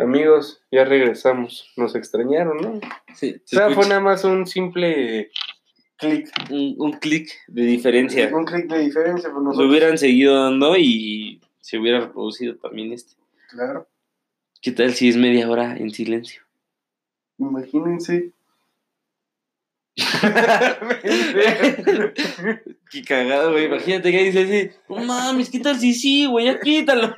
Amigos, ya regresamos. Nos extrañaron, ¿no? Sí, O se sea, fue nada más un simple clic. un, un clic de diferencia. Un clic de diferencia por Lo nosotros. hubieran seguido dando y se hubiera reproducido también este. Claro. ¿Qué tal si es media hora en silencio? Imagínense. Qué cagado, güey. Imagínate que dice así, no mames, ¿qué tal si sí, güey? Ya quítalo.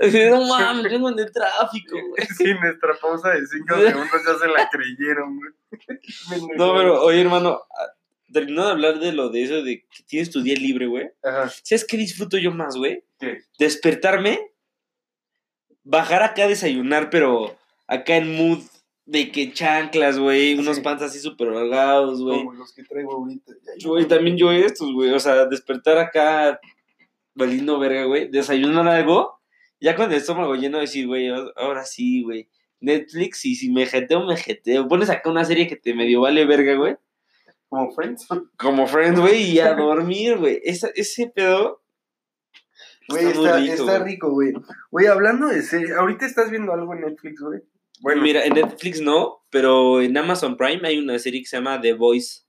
Así, no mames, vengo en el tráfico, güey. Sí, nuestra pausa de 5 segundos ya se la creyeron, güey. No, pero, oye, hermano, ah, terminando de hablar de lo de eso, de que tienes tu día libre, güey. Ajá. ¿Sabes qué disfruto yo más, güey? ¿Qué? Despertarme, bajar acá a desayunar, pero acá en mood de que chanclas, güey, unos Sí. pants así súper holgados, güey. Como los que traigo ahorita. Güey, también yo estos, güey. O sea, despertar acá valiendo verga, güey. Desayunar algo. Ya con el estómago lleno decir, güey, ahora sí, güey. Netflix y si me jeteo, me jeteo. Pones acá una serie que te medio vale verga, güey. Como Friends. Como Friends, güey, y a dormir, güey. Ese pedo. Güey, Está rico, está güey. rico, güey. Güey, hablando de serie, ahorita estás viendo algo en Netflix, güey. Bueno, Mira, en Netflix no, pero en Amazon Prime hay una serie que se llama The Voice.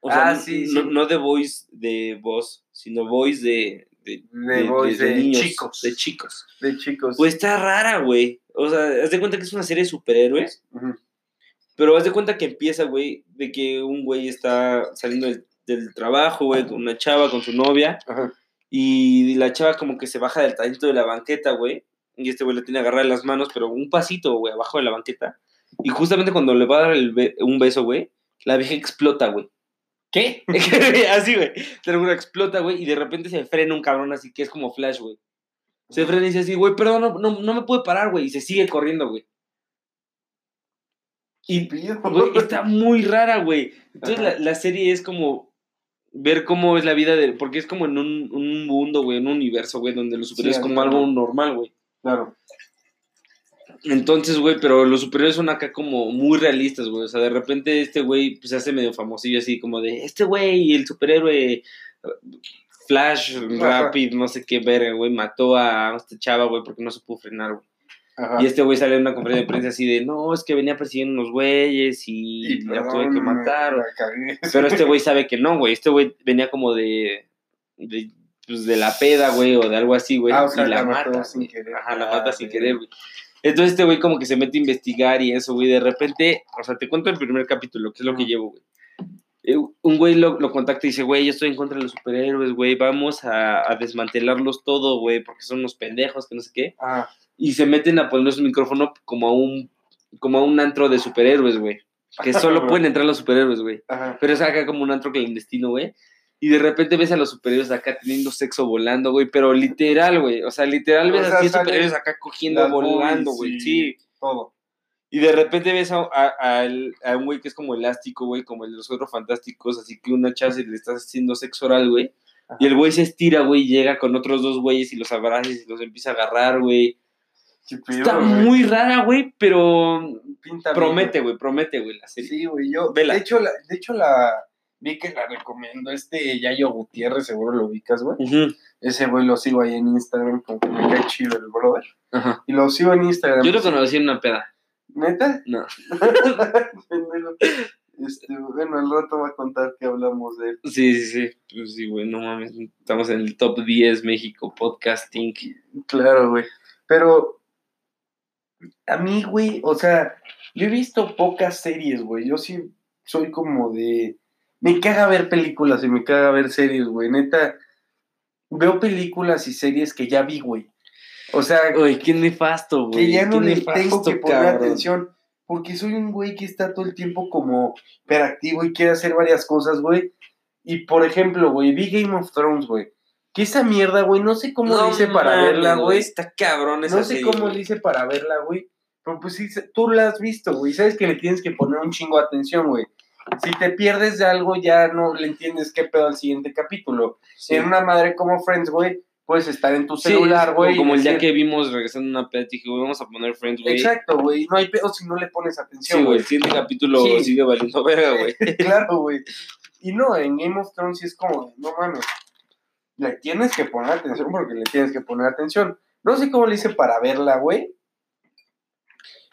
O Ah, sí, no, sí. no The Voice de voz, sino Voice de, de, de, boys, de, niños, chicos. De chicos. De chicos. Pues está rara, güey. O sea, haz de cuenta que es una serie de superhéroes, pero haz de cuenta que empieza, güey, de que un güey está saliendo del, del trabajo, güey, con una chava, con su novia, Ajá. y la chava como que se baja del talento de la banqueta, güey, y este güey le tiene agarrar las manos, pero un pasito, güey, abajo de la banqueta, y justamente cuando le va a dar el be- un beso, güey, la vieja explota, güey. ¿Qué? así, güey. Te explota, güey, y de repente se frena un cabrón así que es como flash, güey. Se frena y dice así, güey, perdón, no, no, no me puede parar, güey. Y se sigue corriendo, güey. Y, güey, está muy rara, güey. Entonces la, la serie es como ver cómo es la vida de... Porque es como en un, un mundo, güey, en un universo, güey, donde los superhéroes Sí, es como algo normal, güey. Claro. Entonces, güey, pero los superhéroes son acá como muy realistas, güey. O sea, de repente este güey pues, se hace medio famosillo así como de, este güey, el superhéroe Flash. Rapid, no sé qué verga, güey, mató a esta chava, güey, porque no se pudo frenar, güey. Ajá. Y este güey sale en una conferencia de prensa así de, no, es que venía persiguiendo unos güeyes y, Y la tuve que matar. Pero este güey sabe que no, güey. Este güey venía como de, de, pues, de la peda, güey, o de algo así, güey. Ah, o sea, y la, la mata sin querer. Ajá, la Ah, mata sin sí. querer, güey. Entonces este güey como que se mete a investigar y eso, güey. De repente, o sea, te cuento el primer capítulo, que es lo que llevo, güey. Eh, Un güey lo, lo contacta y dice, güey, yo estoy en contra de los superhéroes, güey. Vamos a, a desmantelarlos todo, güey, porque son unos pendejos, que no sé qué. Ah, Y se meten a poner su micrófono como a un, como a un antro de superhéroes, güey. Que solo pueden entrar los superhéroes, güey. Pero es acá como un antro clandestino, güey. Y de repente ves a los superhéroes acá teniendo sexo volando, güey. Pero literal, güey. O sea, literal O ves sea, así salen superhéroes acá cogiendo, volando, güey. Sí. Todo. Y de repente ves a, a- a un güey que es como elástico, güey. Como el de los otros fantásticos. Así que una chava se le está haciendo sexo oral, güey. Y el güey se estira, güey. y Llega con otros dos güeyes y los abraza y los empieza a agarrar, güey. Está muy rara, güey. Pero Pinta promete, güey. Promete, güey, la serie. Sí, güey, yo, Vela. de hecho, la, de hecho, la, vi que la recomiendo, este Yayo Gutiérrez, seguro lo ubicas, güey, ese güey lo sigo ahí en Instagram, como que me cae chido el brother, Ajá. y lo sigo en Instagram. Yo lo conocí en una peda. ¿Neta? No. Este, bueno, al rato va a contar que hablamos de él. Sí, sí, sí. Pues sí, güey, no mames. Estamos en el top 10 México podcasting. Claro, güey, pero a mí, güey, o sea, yo he visto pocas series, güey, yo sí soy como de... Me caga ver películas y me caga ver series, güey, neta. Veo películas y series que ya vi, güey. O sea, Uy, qué nefasto, güey. que ya no le tengo que poner cabrón. atención. Porque soy un güey que está todo el tiempo como hiperactivo y quiere hacer varias cosas, güey. Y por ejemplo, güey, vi Game of Thrones, güey. Que esa mierda, güey, no sé cómo le hice para verla, güey. Está cabrón esa No sé serie, cómo güey. le hice para verla, güey. Pero pues sí, tú la has visto, güey. Sabes que le tienes que poner un chingo de atención, güey. Si te pierdes de algo, ya no le entiendes qué pedo al siguiente capítulo. Sí. En una madre como Friends, güey, puedes estar en tu Sí, celular, güey. y Como el día que vimos regresando a una peda, dije, güey, vamos a poner Friends, güey. Exacto, güey. No hay pedo si no le pones atención, Sí, güey. güey. El siguiente capítulo Sí. sigue valiendo verga, güey. claro, güey. Y no, en Game of Thrones sí es como, no mames. Le tienes que poner atención porque le tienes que poner atención. No sé cómo le hice para verla, güey.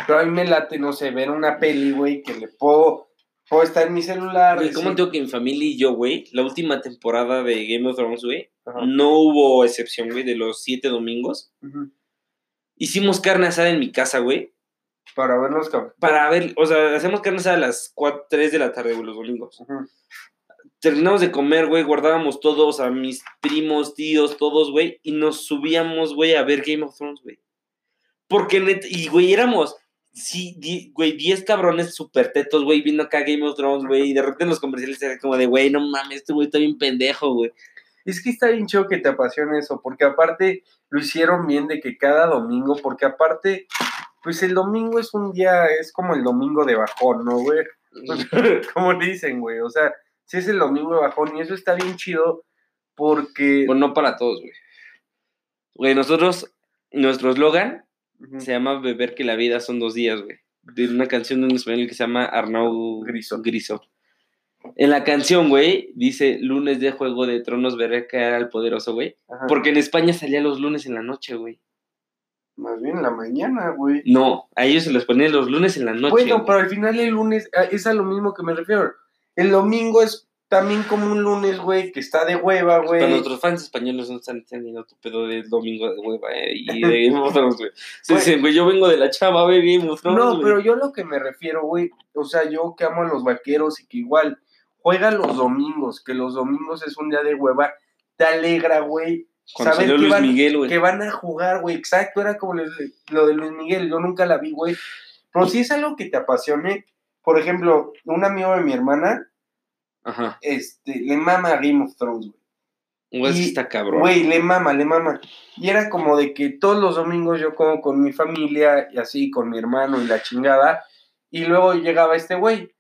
Pero a mí me late, no sé, ver una peli, güey, que le puedo, puedo estar en mi celular. Güey, ¿Cómo tengo que mi familia y yo, güey, la última temporada de Game of Thrones, güey, Ajá. no hubo excepción, güey, de los siete domingos. Hicimos carne asada en mi casa, güey, Para ver los para ver, o sea, hacemos carne asada a las 4, 3 de la tarde, güey, los domingos. Terminamos de comer, güey, guardábamos todos, a mis primos, tíos, todos, güey, y nos subíamos, güey, a ver Game of Thrones, güey. Porque, y, güey, éramos, sí, die- güey, 10 cabrones super tetos, güey, viendo acá Game of Thrones, güey, y de repente en los comerciales era como de, güey, no mames, este güey está bien pendejo, güey. Es que está bien chido que te apasione eso, porque aparte lo hicieron bien de que cada domingo, porque aparte, pues el domingo es un día, es como el domingo de bajón, ¿no, güey? Como le dicen, güey, o sea, si es el domingo de bajón y eso está bien chido porque... Bueno, no para todos, güey. Güey, nosotros, nuestro eslogan Se llama Beber que la vida son dos días, güey. De una canción de un español que se llama Arnau Griso. Griso. En la canción, güey, dice lunes de Juego de Tronos veré caer al poderoso, güey. Porque en España salía los lunes en la noche, güey. Más bien en la mañana, güey. No, a ellos se los ponían los lunes en la noche. Bueno, güey. pero al final el lunes ah, es a lo mismo que me refiero. El domingo es también como un lunes, güey, que está de hueva, güey. Para nuestros fans españoles no están teniendo tu pedo del domingo de hueva, eh, y de Game of Thrones, güey. Se dicen, güey, yo vengo de la chava, güey, Game of Thrones, No, pero yo lo que me refiero, güey, o sea, yo que amo a los vaqueros y que igual juegan los domingos, que los domingos es un día de hueva, te alegra, güey. Saber que Luis van- Miguel, güey. Que van a jugar, güey, exacto, era como lo de- lo de Luis Miguel, yo nunca la vi, güey. Pero si es algo que te apasione, por ejemplo, un amigo de mi hermana, Ajá. este, le mama a Game of Thrones, güey. Güey, sí Y, está cabrón. Güey, le mama, le mama. Y era como de que todos los domingos yo como con mi familia y así, con mi hermano y la chingada. Y luego llegaba este güey.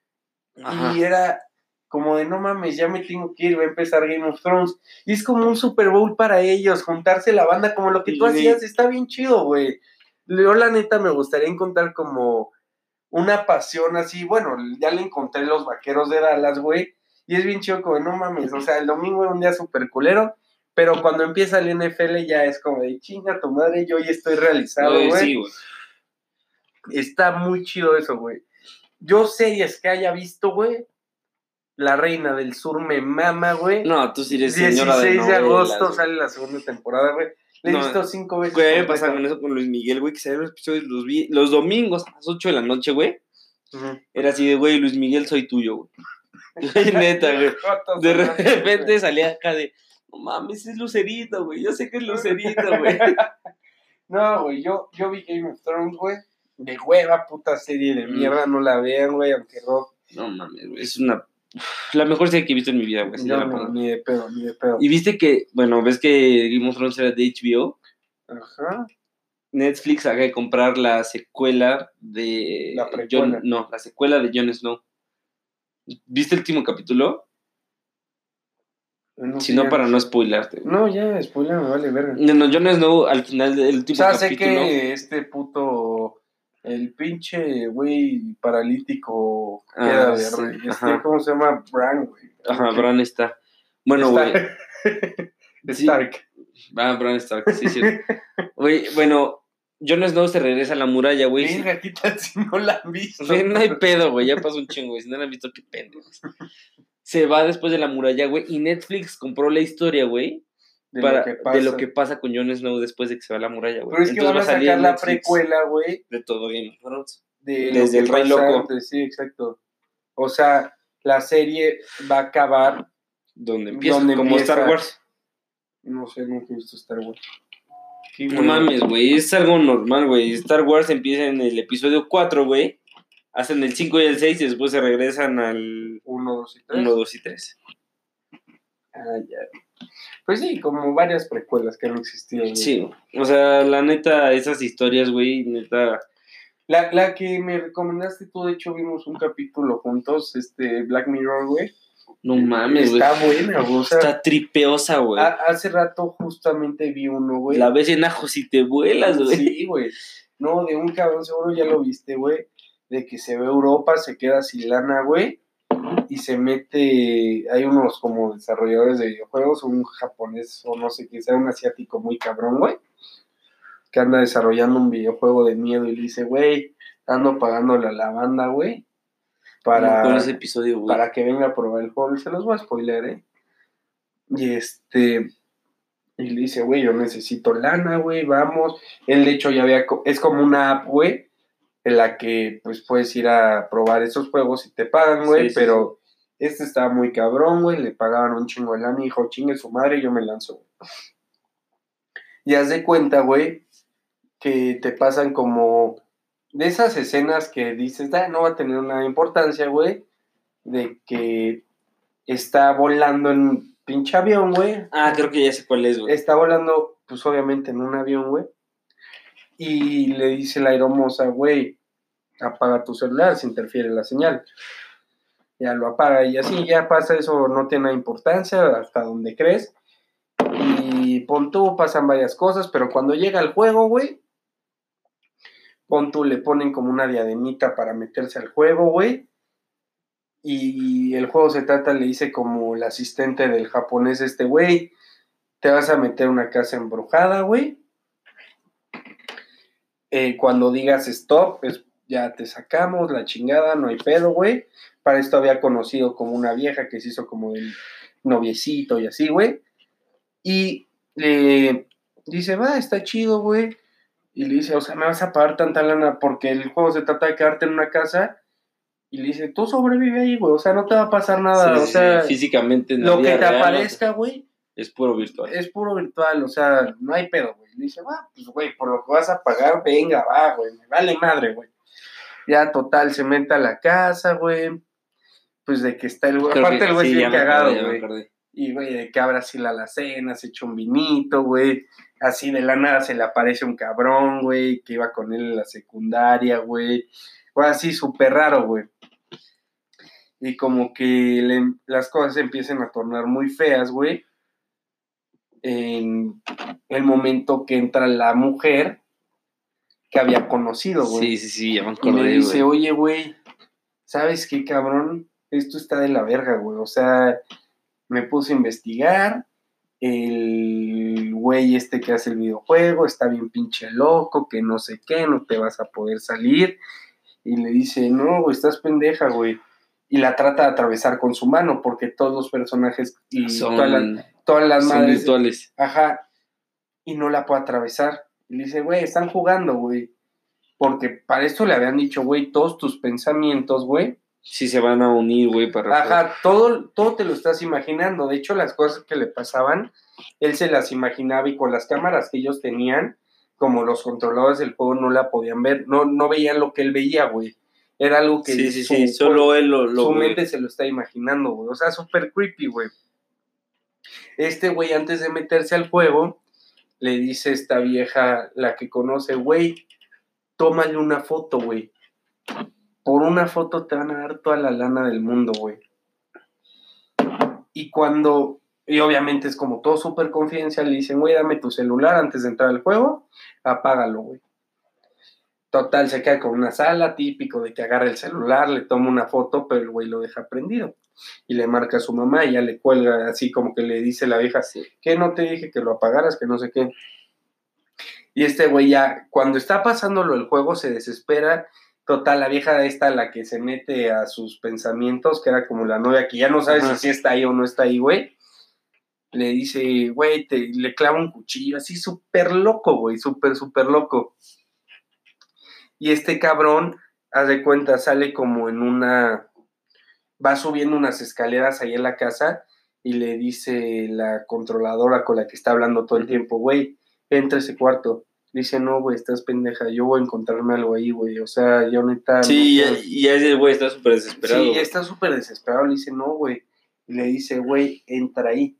Ajá. Y era como de no mames, ya me tengo que ir, va a empezar Game of Thrones. Y es como un Super Bowl para ellos, juntarse la banda como lo que tú Sí. hacías, está bien chido, güey. Yo la neta me gustaría encontrar como una pasión así, bueno, ya le encontré los vaqueros de Dallas, güey. Y es bien chido como, no mames, o sea, el domingo era un día súper culero, pero cuando empieza el NFL ya es como de chinga tu madre, yo ya estoy realizado, Güey, sí, güey. Está muy chido eso, güey. Yo series que haya visto, güey. La Reina del Sur me mama, güey. No, tú sí eres 16 señora de de, agosto güey. sale la segunda temporada, güey. La he No, visto cinco veces. Güey, me pasa con eso con Luis Miguel, güey, que se los episodios los, vi- los domingos a las 8 de la noche, güey. Ujú. Era así de, güey, Luis Miguel, soy tuyo, güey. Neta, güey. De repente salía acá de, no mames, es Lucerito, güey. Yo sé que es Lucerito, güey. No, güey, yo, yo vi Game of Thrones, güey. De hueva, puta serie de Mm. mierda, no la vean, güey, aunque rock. No mames, güey. Es una. La mejor serie que he visto en mi vida, güey. no, ni de pedo, ni de pedo. Y viste que, bueno, ves que Game of Thrones era de HBO. Ajá. Netflix acaba de comprar la secuela de. La precuela. Jon- no, la secuela de Jon Snow. ¿Viste el último capítulo? No si no, para no spoilarte. No, ya, spoiler, me vale verga. No, no, Jon Snow al final del O último sea, sé capítulo. que este puto, el pinche güey paralítico Ah, queda de sí, este. ¿cómo se llama? Bran, güey. Ajá, Bran está. Bueno, güey. Stark. Ah, Bran Stark, sí, sí. Güey, bueno, Jon Snow se regresa a la muralla, güey. Venga, ¿qué tal si no la han visto? No hay pedo, güey. Ya pasó un chingo, güey. Si no lo han visto, qué pendejos. Se va después de la muralla, güey. Y Netflix compró la historia, güey. de, para- lo que pasa. de lo que pasa con Jon Snow después de que se va a la muralla, güey. Pero es que Entonces van a sacar la precuela, güey, De todo Game de Desde el Rey Loco. antes, Sí, exacto. O sea, la serie va a acabar, Donde empieza, Donde como empieza- Star Wars. no sé, nunca he visto Star Wars. Qué No mames, güey. Es algo normal, güey. Star Wars empieza en el episodio 4, güey. Hacen el 5 y el 6 y después se regresan al Uno, dos y tres. 1, 2 y 3. Ah, ya. Pues sí, como varias precuelas que han existido. güey. Sí, o sea, la neta, esas historias, güey, neta. La, la que me recomendaste tú, de hecho, vimos un capítulo juntos, este Black Mirror, güey. No mames, güey. Está buena, güey. O sea, Está tripeosa, güey. ha- hace rato justamente vi uno, güey. La ves en ajos y te vuelas, güey. Sí, güey. No, de un cabrón, seguro ya lo viste, güey. De que se ve Europa, se queda sin lana, güey. Y se mete. Hay unos como desarrolladores de videojuegos, un japonés o no sé qué sea, un asiático muy cabrón, güey. que anda desarrollando un videojuego de miedo y le dice, güey, ando pagándole a la banda, güey, para, Con ese episodio, güey. para que venga a probar el juego. Se los voy a spoiler, ¿eh? Y este. Y le dice, güey, yo necesito lana, güey, vamos. Él, de hecho, ya había. Es como una app, güey, en la que, pues, puedes ir a probar esos juegos y te pagan, güey, Sí, sí, pero. Este estaba muy cabrón, güey, le pagaban un chingo de lana y dijo, chingue su madre, yo me lanzo. güey". Y haz de cuenta, güey, que te pasan como de esas escenas que dices, "Ah, no va a tener una importancia, güey, de que está volando en pinche avión, güey. Ah, creo que ya sé cuál es, güey. Está volando, pues obviamente en un avión, güey. Y le dice la aeromoza, güey, apaga tu celular, se interfiere la señal. Ya lo apaga y así ya pasa eso, no tiene importancia hasta donde crees. Y pon tú, pasan varias cosas, pero cuando llega el juego, güey, le ponen como una diademita para meterse al juego, güey. Y el juego se trata, le dice como el asistente del japonés, este güey, te vas a meter una casa embrujada, güey. Eh, cuando digas stop, pues ya te sacamos la chingada, no hay pedo, güey. Para esto había conocido como una vieja que se hizo como el noviecito y así, güey. Y le dice, va, está chido, güey. Y le dice, o sea, me vas a pagar tanta lana porque el juego se trata de quedarte en una casa. Y le dice, tú sobrevive ahí, güey. O sea, no te va a pasar nada. Sí, o sí, sea, físicamente en la lo que te real, aparezca, güey, Es puro virtual. es puro virtual, o sea, no hay pedo, güey. Le dice, va, pues, güey, por lo que vas a pagar, venga, va, güey, me vale madre, güey. Ya, total, se mete a la casa, güey. Pues de que está el güey. Aparte, que- el güey sí, es bien cagado, güey. Y, güey, de que abre así la alacena, se echa un vinito, güey. Así de la nada se le aparece un cabrón, güey, que iba con él en la secundaria, güey. Güey, así súper raro, güey. Y como que le- las cosas se empiezan a tornar muy feas, güey. En el momento que entra la mujer que había conocido, güey. Sí, sí, sí, ya me Y acordé, le dice, oye, güey, ¿sabes qué, cabrón? Esto está de la verga, güey. O sea, me puse a investigar. El güey este que hace el videojuego está bien pinche loco, que no sé qué, no te vas a poder salir. Y le dice, no, güey, estás pendeja, güey. Y la trata de atravesar con su mano, porque todos los personajes y Son, todas, las, todas las son madres virtuales. Ajá. Y no la puede atravesar. Y le dice, güey, están jugando, güey. Porque para esto le habían dicho, güey, todos tus pensamientos, güey. Sí se van a unir, güey, para... Ajá, todo, todo te lo estás imaginando. De hecho, las cosas que le pasaban, él se las imaginaba y con las cámaras que ellos tenían, como los controladores del juego no la podían ver, no, no veían lo que él veía, güey. Era algo que Sí, sí, su- sí, solo él lo... lo su mente se lo está imaginando, güey. O sea, súper creepy, güey. Este güey, antes de meterse al juego, le dice esta vieja, la que conoce, güey, tómale una foto, güey. Por una foto te van a dar toda la lana del mundo, güey. Y cuando, y obviamente es como todo súper confidencial, le dicen, güey, dame tu celular antes de entrar al juego, apágalo, güey. Total, se queda con una sala, típico de que agarra el celular, le toma una foto, pero el güey lo deja prendido. Y le marca a su mamá y ya le cuelga así como que le dice la vieja, que no te dije que lo apagaras, que no sé qué. Y este güey ya, cuando está pasándolo el juego, se desespera. Total, la vieja esta, la que se mete a sus pensamientos, que era como la novia, que ya no sabe Ajá. si está ahí o no está ahí, güey. Le dice, güey, te, le clava un cuchillo, así súper loco, güey, súper, súper loco. Y este cabrón, haz de cuenta, sale como en una. Va subiendo unas escaleras ahí en la casa y le dice la controladora con la que está hablando todo el tiempo, güey, entra a ese cuarto. Dice, no, güey, estás pendeja, yo voy a encontrarme algo ahí, güey. O sea, yo neta. Sí, no ya, puedo". ya ese güey está súper desesperado. Sí, güey. está súper desesperado. Le dice, no, güey. Y le dice, güey, entra ahí.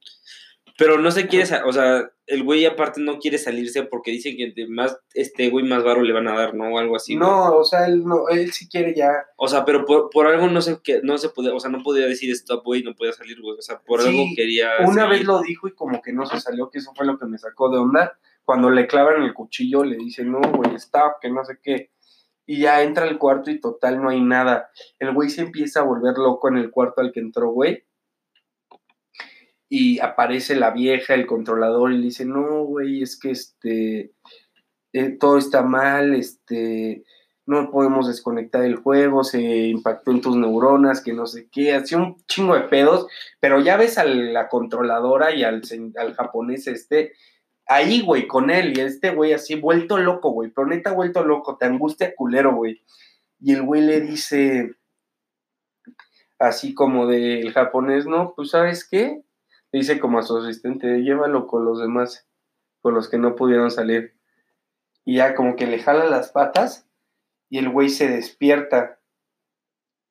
Pero no se quiere, o sea, el güey aparte no quiere salirse porque dice que más este güey más varo le van a dar, ¿no? O algo así. no, o sea, él, no, él sí quiere ya. O sea, pero por, por algo no se, que, no se podía, o sea, no podía decir stop, güey, no podía salir, güey. O sea, por Sí, algo quería. Una vez lo dijo y como que no se salió, que eso fue lo que me sacó de onda. Cuando le clavan el cuchillo, le dice, no, güey, stop, que no sé qué. Y ya entra al cuarto y total no hay nada. El güey se empieza a volver loco en el cuarto al que entró, güey. Y aparece la vieja, el controlador, y le dice, no, güey, es que este. eh, todo está mal, este, no podemos desconectar el juego, se impactó en tus neuronas, que no sé qué, hacía un chingo de pedos, pero ya ves a la controladora y al, al japonés este, ahí, güey, con él, y este güey así, vuelto loco, güey, pero neta vuelto loco, te angustia culero, güey. Y el güey le dice, así como del japonés, no, pues sabes qué, le dice como a su asistente, llévalo con los demás, con los que no pudieron salir. Y ya como que le jala las patas y el güey se despierta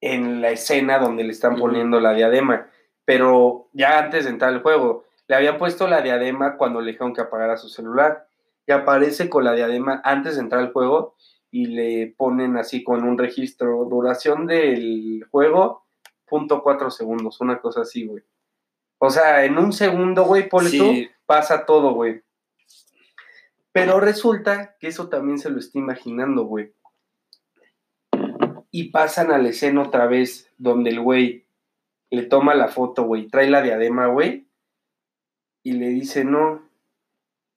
en la escena donde le están poniendo la diadema. Pero ya antes de entrar al juego, le habían puesto la diadema cuando le dijeron que apagara su celular. Y aparece con la diadema antes de entrar al juego y le ponen así con un registro, duración del juego, punto cuatro segundos, una cosa así, güey. O sea, en un segundo, güey, por sí. pasa todo, güey. Pero resulta que eso también se lo está imaginando, güey y pasan a la escena otra vez donde el güey le toma la foto, güey, trae la diadema, güey, y le dice, no,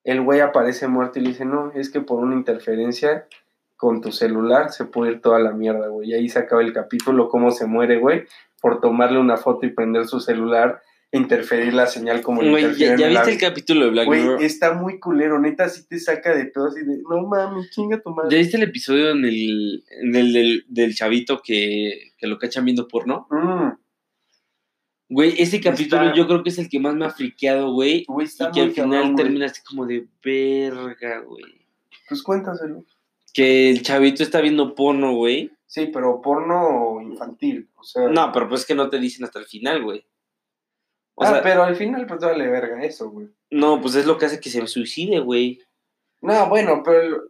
el güey aparece muerto y le dice, no, es que por una interferencia con tu celular se puede ir toda la mierda, güey. Y ahí se acaba el capítulo, cómo se muere, güey, por tomarle una foto y prender su celular interferir la señal como Güey, ¿ya, viste el capítulo de Black Mirror? está muy culero, neta, sí te saca de todo así de, no mames, chinga tu madre. ¿Ya viste el episodio en el, en el del, chavito que, que, lo cachan viendo porno? Mm. Güey, ese capítulo yo creo que es el que más me ha friqueado, güey. Y que al final termina así como de verga, güey. Pues cuéntaselo. Que el chavito está viendo porno, güey. Sí, pero porno infantil, o sea. No, pero pues es que no te dicen hasta el final, güey ah, pero al final, pues vale verga eso, güey. No, pues es lo que hace que se suicide, güey. No, bueno, pero.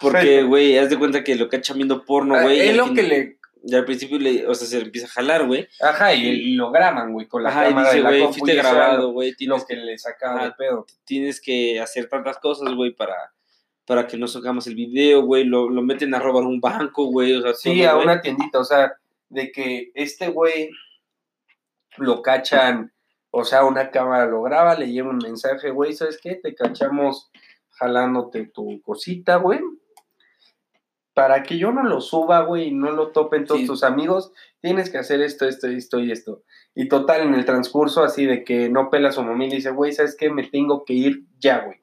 Porque, güey, haz de cuenta que lo cacha viendo porno, ah, güey. es lo que le. Y al principio, le, o sea, se empieza a jalar, güey. Ajá, y, lo graban, güey, con la Ajá, cámara y dice, güey, fuiste grabado, güey. Lo que le sacaba el pedo. Tienes que hacer tantas cosas, güey, para, para que no sacamos el video, güey. Lo, lo meten a robar un banco, güey. O sea, sí, a una tiendita, o sea, de que este güey lo cachan, o sea, una cámara lo graba, le lleva un mensaje, güey, ¿sabes qué? Te cachamos jalándote tu cosita, güey. Para que yo no lo suba, güey, y no lo topen todos tus amigos, tienes que hacer esto, esto, esto y esto. Y total, en el transcurso así de que no pela a su mamá y le dice, güey, ¿sabes qué? Me tengo que ir ya, güey.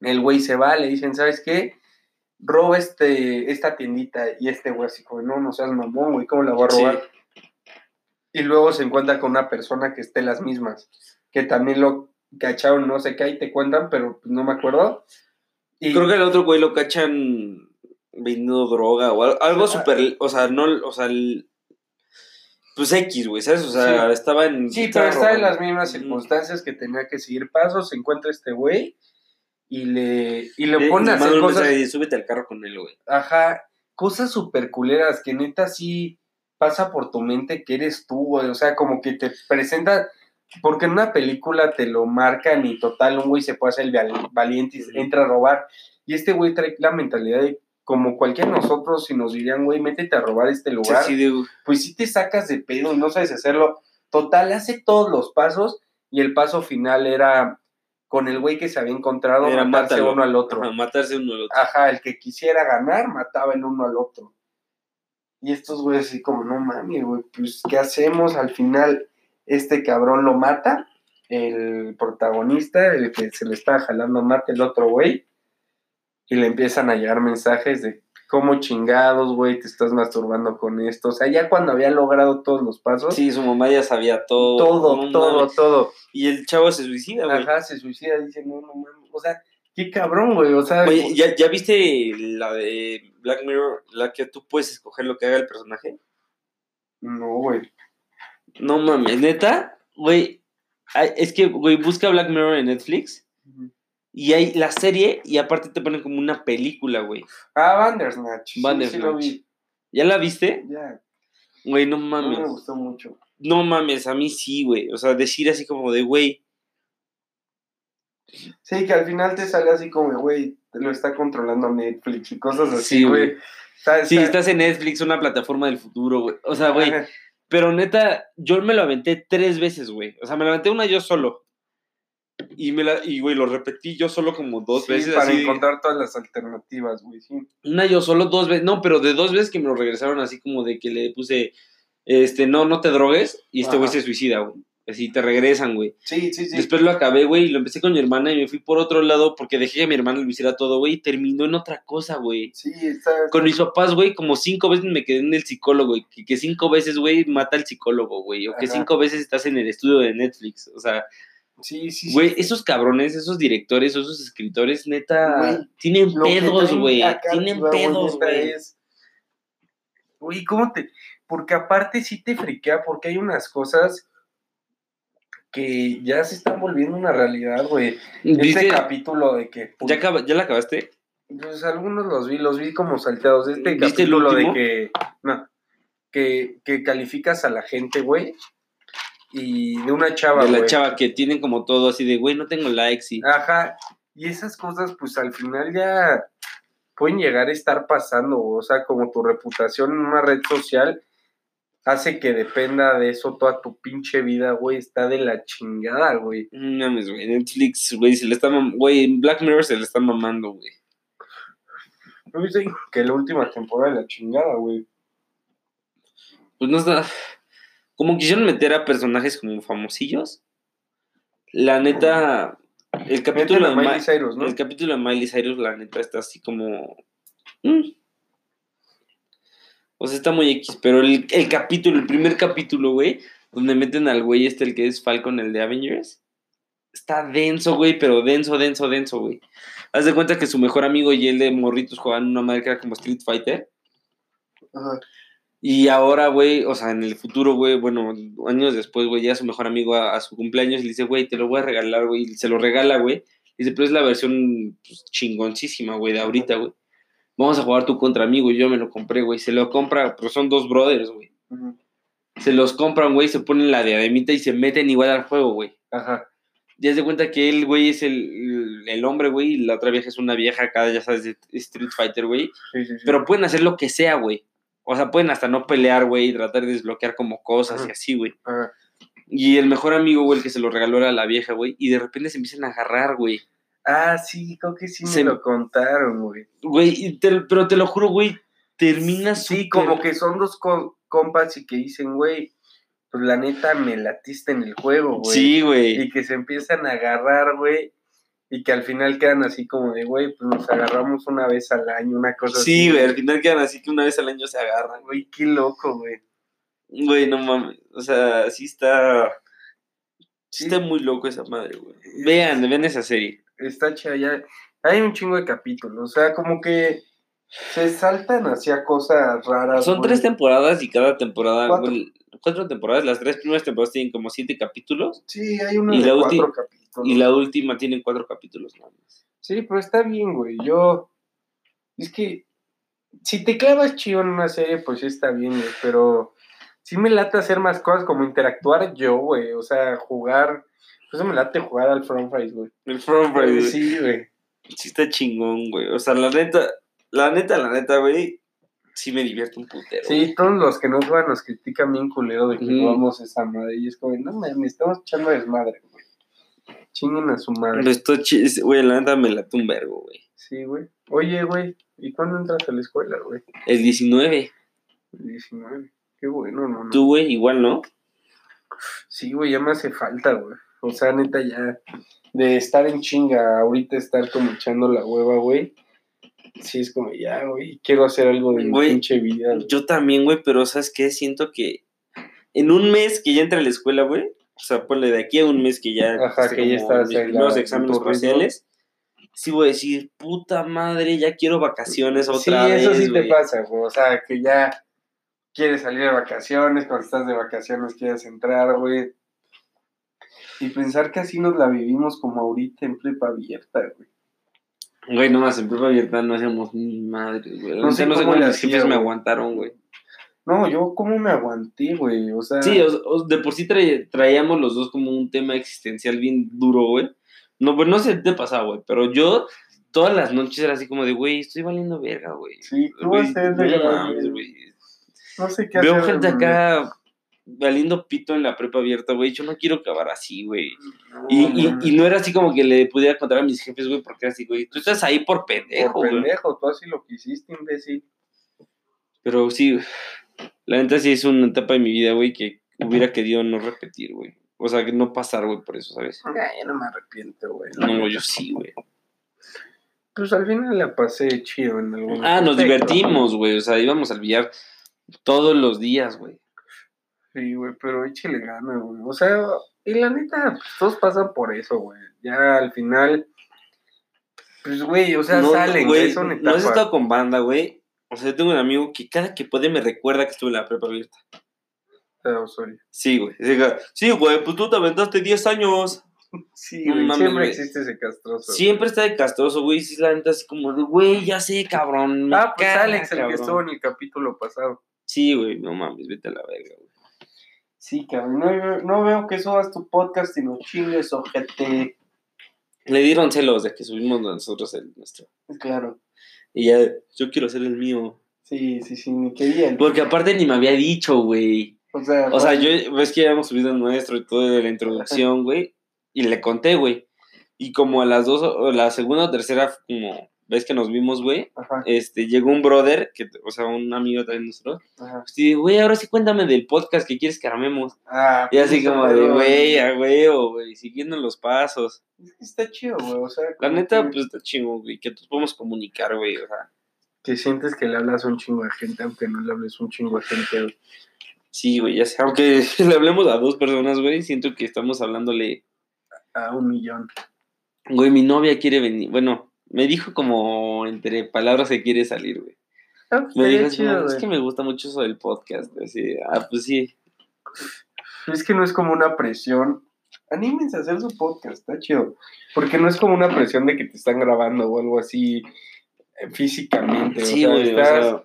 El güey se va, le dicen, ¿sabes qué? Roba este, esta tiendita y este güey así como, no, no seas mamón, güey, ¿cómo la voy a robar? y luego se encuentra con una persona que esté las mismas, que también lo cacharon, no sé qué, ahí te cuentan, pero pues, no me acuerdo. Y creo que el otro güey lo cachan vendiendo droga o algo, súper, o sea, no, o sea, pues X, güey, ¿sabes? O sea, estaba en... Sí, pero está en las mismas circunstancias que tenía que seguir pasos, se encuentra este güey y le, y le pone a hacer cosas... Y súbete al carro con él, güey. Ajá, cosas súper culeras que neta sí pasa por tu mente que eres tú, güey. O sea, como que te presenta, porque en una película te lo marcan y total, un güey se puede hacer el valiente y entra a robar. Y este güey trae la mentalidad de como cualquiera de nosotros, si nos dirían, güey, métete a robar este lugar, pues sí te sacas de pedo y no sabes hacerlo. Total, hace todos los pasos y el paso final era con el güey que se había encontrado, matarse uno al otro. matarse uno al otro. Ajá, el que quisiera ganar mataba el uno al otro. Y estos güeyes así como, no mames, güey, pues ¿qué hacemos? Al final este cabrón lo mata, el protagonista, el que se le está jalando mata el otro güey, y le empiezan a llegar mensajes de cómo chingados, güey, te estás masturbando con esto. O sea, ya cuando había logrado todos los pasos. Sí, su mamá ya sabía todo. Todo, todo, todo. Y el chavo se suicida, güey. Ajá, se suicida, dice, no, no mames. O sea, qué cabrón, güey. O sea. Oye, ¿ya, ¿ya viste la de Black Mirror, la que tú puedes escoger lo que haga el personaje? No, güey. No mames, neta, güey. Es que, güey, busca Black Mirror en Netflix. Y hay la serie y aparte te ponen como una película, güey. Ah, Bandersnatch. Bandersnatch. ¿Ya la viste? Ya. Güey, no mames. No me gustó mucho. No mames, a mí sí, güey. O sea, decir así como de, güey. Sí, que al final te sale así como, güey, lo está controlando Netflix y cosas así, güey. Sí, estás en Netflix, una plataforma del futuro, güey. O sea, güey. Pero neta, yo me lo aventé tres veces, güey. O sea, me lo aventé una yo solo. Y, me la, y, güey, lo repetí yo solo como dos Sí, veces. para así encontrar todas las alternativas, güey, sí. Una yo solo dos veces. No, pero de dos veces que me lo regresaron así como de que le puse, este, no, no te drogues. Y este güey se suicida, güey. Así te regresan, güey. Sí, sí, sí. Después lo acabé, güey, y lo empecé con mi hermana y me fui por otro lado porque dejé que mi hermana lo hiciera todo, güey, y terminó en otra cosa, güey. Sí, está... Con mis papás, güey, como cinco veces me quedé en el psicólogo, güey. Que, que cinco veces, güey, mata al psicólogo, güey. O que cinco veces estás en el estudio de Netflix. O sea, Sí, sí, sí. güey, esos cabrones, esos directores, esos escritores, neta, tienen pedos, güey. Tienen pedos, güey. Güey, ¿cómo te...? Porque aparte sí te friquea, porque hay unas cosas que ya se están volviendo una realidad, güey. Este capítulo de que... ¿Ya, acaba- ¿Ya la acabaste? Pues algunos los vi, los vi como salteados. Este ¿Viste el capítulo de último? que... No, que, que calificas a la gente, güey. Y de una chava, de la güey. chava que tienen como todo así de, güey, no tengo likes y... Ajá. Y esas cosas, pues al final ya pueden llegar a estar pasando. O sea, como tu reputación en una red social hace que dependa de eso toda tu pinche vida, güey. Está de la chingada, güey. No mames, güey. Netflix, güey, se le está mam- Güey, en Black Mirror se le está mamando, güey. ¿No que la última temporada de la chingada, güey? Pues no está. Como quisieron meter a personajes como famosillos. La neta. El capítulo, de Miley Cyrus, ¿no? el capítulo de Miley Cyrus, la neta, está así como. mm. O sea, está muy X. Pero el, el capítulo, el primer capítulo, güey, donde meten al güey este, el que es Falcon, el de Avengers. Está denso, güey, pero denso, denso, denso, güey. Haz de cuenta que su mejor amigo y él de morritos jugaban una madre que era como Street Fighter. Ajá. Y ahora, güey, o sea, en el futuro, güey, bueno, años después, güey, ya su mejor amigo a, a su cumpleaños y le dice, güey, te lo voy a regalar, güey, y se lo regala, güey. Dice, pero es la versión pues, chingoncísima, güey, de ahorita, güey. Vamos a jugar tú contra mí, güey, yo me lo compré, güey. Se lo compra, pero son dos brothers, güey. Se los compran, güey, se ponen la diademita y se meten igual al juego, güey. Ajá. Ya se cuenta que él, güey, es el, el hombre, güey, y la otra vieja es una vieja acá, ya sabes, de Street Fighter, güey. Sí, sí, sí. Pero pueden hacer lo que sea, güey. O sea, pueden hasta no pelear, güey, y tratar de desbloquear como cosas y así, güey. Y el mejor amigo, güey, el que se lo regaló era la vieja, güey. Y de repente se empiezan a agarrar, güey. Ah, sí, creo que sí me lo contaron, güey. Güey, te- pero te lo juro, güey, termina Sí, súper- como que son dos co- compas y que dicen, güey, pues la neta me latiste en el juego, güey. Sí, güey. Y que se empiezan a agarrar, güey. Y que al final quedan así como de, güey, pues nos agarramos una vez al año, una cosa así. Sí, güey, al final quedan así que una vez al año se agarran. Güey, qué loco, güey. Güey, no mames. O sea, sí está. Sí Sí. está muy loco esa madre, güey. Vean, vean esa serie. Está chida ya. Hay un chingo de capítulos. O sea, como que se saltan hacia cosas raras. Son güey. tres temporadas y cada temporada. Cuatro. güey, cuatro temporadas. Las tres primeras temporadas tienen como siete capítulos. Sí, hay uno Y de la cuatro capítulos. Y la última tiene cuatro capítulos nada más. Sí, pero está bien, güey. Yo. Es que. Si te clavas chido en una serie, pues sí está bien, güey. Pero. Sí me late hacer más cosas como interactuar yo, güey. O sea, jugar. Pues me late jugar al Front Face, güey. El Front Rise, güey. Sí. Sí, güey. está chingón, güey. O sea, la neta, la neta, la neta, güey. Sí me divierto un putero. Sí, todos los que no juegan nos critican bien culero de que Ujú. jugamos esa madre. Y es como, no mames, estamos echando desmadre, güey. Chinguen a su madre. Pero esto, güey, la neta me late un vergo, güey. Sí, güey. Oye, güey, ¿y cuándo entras a la escuela, güey? El 19. 19. Qué bueno, no, no. Tú, güey, igual, ¿no? Sí, güey, ya me hace falta, güey. O sea, neta, ya de estar en chinga, ahorita estar como echando la hueva, güey. Sí, es como, ya, güey, quiero hacer algo de mi pinche vida. güey. Yo también, güey, pero ¿sabes qué? Siento que en un mes que ya entre a la escuela, güey, o sea, ponle de aquí a un mes que ya... Ajá, que ya estás mis la- exámenes parciales, sí voy a decir, puta madre, ya quiero vacaciones Sí, otra vez, eso sí te pasa, güey. O sea, que ya quieres salir de vacaciones, cuando estás de vacaciones quieres entrar, güey. Y pensar que así nos la vivimos como ahorita en prepa abierta, güey. Güey, nomás en prueba abierta no hacíamos ni madre, güey. No No sé no sé cómo jefes me aguantaron, güey. No, yo cómo me aguanté, güey. O sea, Sí, o, o de por sí traíamos los dos como un tema existencial bien duro, güey. No, pues no sé, te pasaba, güey, pero yo todas las noches era así como de, güey, estoy valiendo verga, güey. sí, ¿qué voy a Güey, no güey? sé qué Veo hacer. gente güey. acá valiendo pito en la prepa abierta, güey. Yo no quiero acabar así, güey. Y, y, y no era así como que le pudiera contar a mis jefes, güey, porque era así, güey. Tú estás ahí por pendejo, Por güey. pendejo, tú así lo que hiciste, imbécil. Pero sí, la neta sí es una etapa de mi vida, güey, que hubiera querido no repetir, güey. O sea, que no pasar, güey, por eso, ¿sabes? Ya, yo no me arrepiento, güey. No, yo sí, güey. Pues al final la pasé chido en algún Ah, nos divertimos, güey. O sea, íbamos al billar todos los días, güey. Sí, güey, pero échale gana, güey. O sea, y la neta, pues, todos pasan por eso, güey. Ya al final, pues, güey, o sea, no, salen, güey. güey, No has estado con banda, güey. O sea, yo tengo un amigo que cada que puede me recuerda que estuve en la prepa abierta. Ah, sorry. Sí, güey. Sí, güey, pues tú te aventaste 10 años. Sí, No güey, mames, siempre güey. existe ese castroso. Siempre está de castroso, güey. Sí, la neta, así como de, güey, ya sé, cabrón. Ah, pues Alex, el cabrón. que estuvo en el capítulo pasado. Sí, güey, no mames, vete a la verga, güey. Sí, cabrón. No, no veo que subas tu podcast y no chingues, ojete. Le dieron celos de que subimos nosotros el nuestro. Claro. Y ya, yo quiero hacer el mío. Sí, sí, sí, ni querían. Porque aparte ni me había dicho, güey. O sea, O sea, yo, ves que ya habíamos subido el nuestro y todo de la introducción, güey. Y le conté, güey. Y como a las dos, o la segunda o tercera, como, ves que nos vimos, güey. Ajá, Este, llegó un brother, que, o sea, un amigo también nuestro. ajá. Pues, y, güey, ahora sí cuéntame del podcast que quieres que armemos. Ah, Y así como de, güey, a huevo, güey, siguiendo los pasos. Está chido, güey. O sea, La neta, que- pues está chingo, güey, que todos podemos comunicar, güey, o sea. que sientes que le hablas a un chingo de gente, aunque no le hables a un chingo de gente. güey. Sí, güey, ya sé. Aunque le hablemos a dos personas, güey, siento que estamos hablándole. A un millón. Güey, mi novia quiere venir. Bueno, me dijo como entre palabras que quiere salir, güey. Me dijo, así, chido, "No, es que me gusta mucho eso del podcast. güey", Así, ah, pues sí. Es que no es como una presión. Anímense a hacer su podcast, está chido. Porque no es como una presión de que te están grabando o algo así eh, físicamente. Sí, o sea, güey, o estás- sea,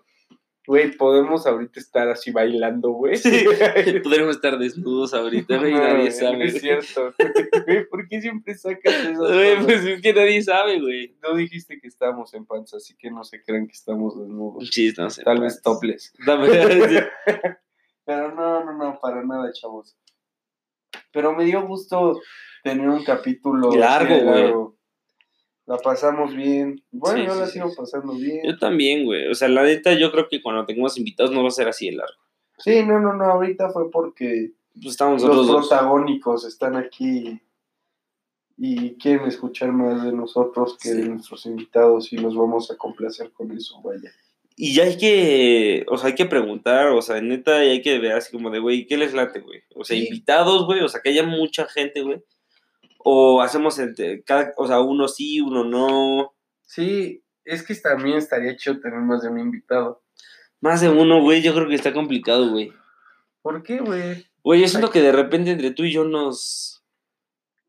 Güey, podemos ahorita estar así bailando, güey. Sí. podríamos estar desnudos ahorita, güey, No, nadie sabe. no es cierto. Güey, ¿por qué siempre sacas eso? Güey, pues es que nadie sabe, güey. No dijiste que estábamos en panza, así que no se crean que estamos desnudos. Sí, sé. Tal vez topless. Pero no, no, no, para nada, chavos. Pero me dio gusto tener un capítulo Largo, güey. La pasamos bien. Bueno, Sí, yo sí, la sí, sigo pasando bien. Yo también, güey. O sea, la neta, yo creo que cuando tengamos invitados no va a ser así de largo. Sí, no, no, no, ahorita fue porque Pues estamos los dos. protagónicos están aquí y quieren escuchar más de nosotros que de nuestros invitados y los vamos a complacer con eso, vaya. Y ya hay que, o sea, hay que preguntar, o sea, neta, y hay que ver así como de, güey, ¿qué les late, güey? O sea, invitados, güey, o sea, que haya mucha gente, güey. O hacemos, entre, cada, o sea, uno sí, uno no. Sí, es que también estaría chido tener más de un invitado. Más de uno, güey, yo creo que está complicado, güey. ¿Por qué, güey? Güey, yo siento que de repente entre tú y yo nos...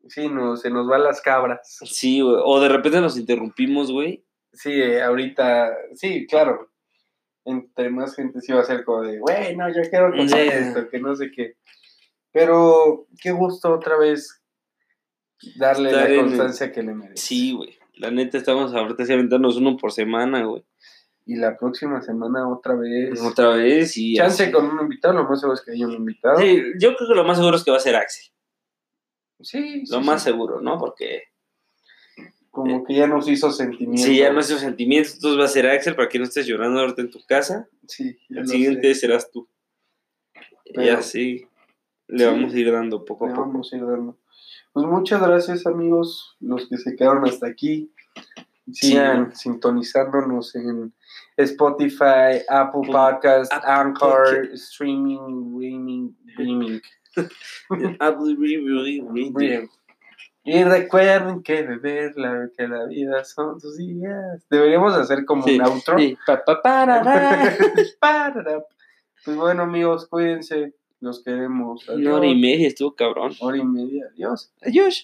Sí, no, se nos van las cabras. Sí, güey. O de repente nos interrumpimos, güey. Sí, eh, ahorita, sí, claro. Entre más gente sí va a ser como de, güey, no, yo quiero contar Sí. esto, que no sé qué. Pero qué gusto otra vez darle la constancia que le merece. Sí, güey. La neta, estamos ahorita sí aventándonos uno por semana, güey. Y la próxima semana otra vez. Otra vez y... Chance así. con un invitado, lo más seguro es que haya un invitado. Sí, yo creo que lo más seguro es que va a ser Axel. Sí, Lo sí, más sí. seguro, ¿no? Porque Como que ya nos hizo sentimiento. si ya no esos sentimientos, entonces va a ser Axel para que no estés llorando ahorita en tu casa. Sí, ya El siguiente sé. serás tú. y Pero- así le Sí. vamos a ir dando poco a Le poco. vamos a ir dando. Pues muchas gracias, amigos, los que se quedaron hasta aquí. Sigan sintonizándonos en Spotify, Apple Podcast, Apple Anchor. Streaming, Streaming, Streaming. Apple. Y recuerden que beber la, que la vida son tus días. Deberíamos hacer como Sí, un outro. sí. Pa, pa, pues bueno, amigos, cuídense. Los queremos. Una hora y Adiós. media estuvo cabrón. Hora y media. Adiós. Adiós.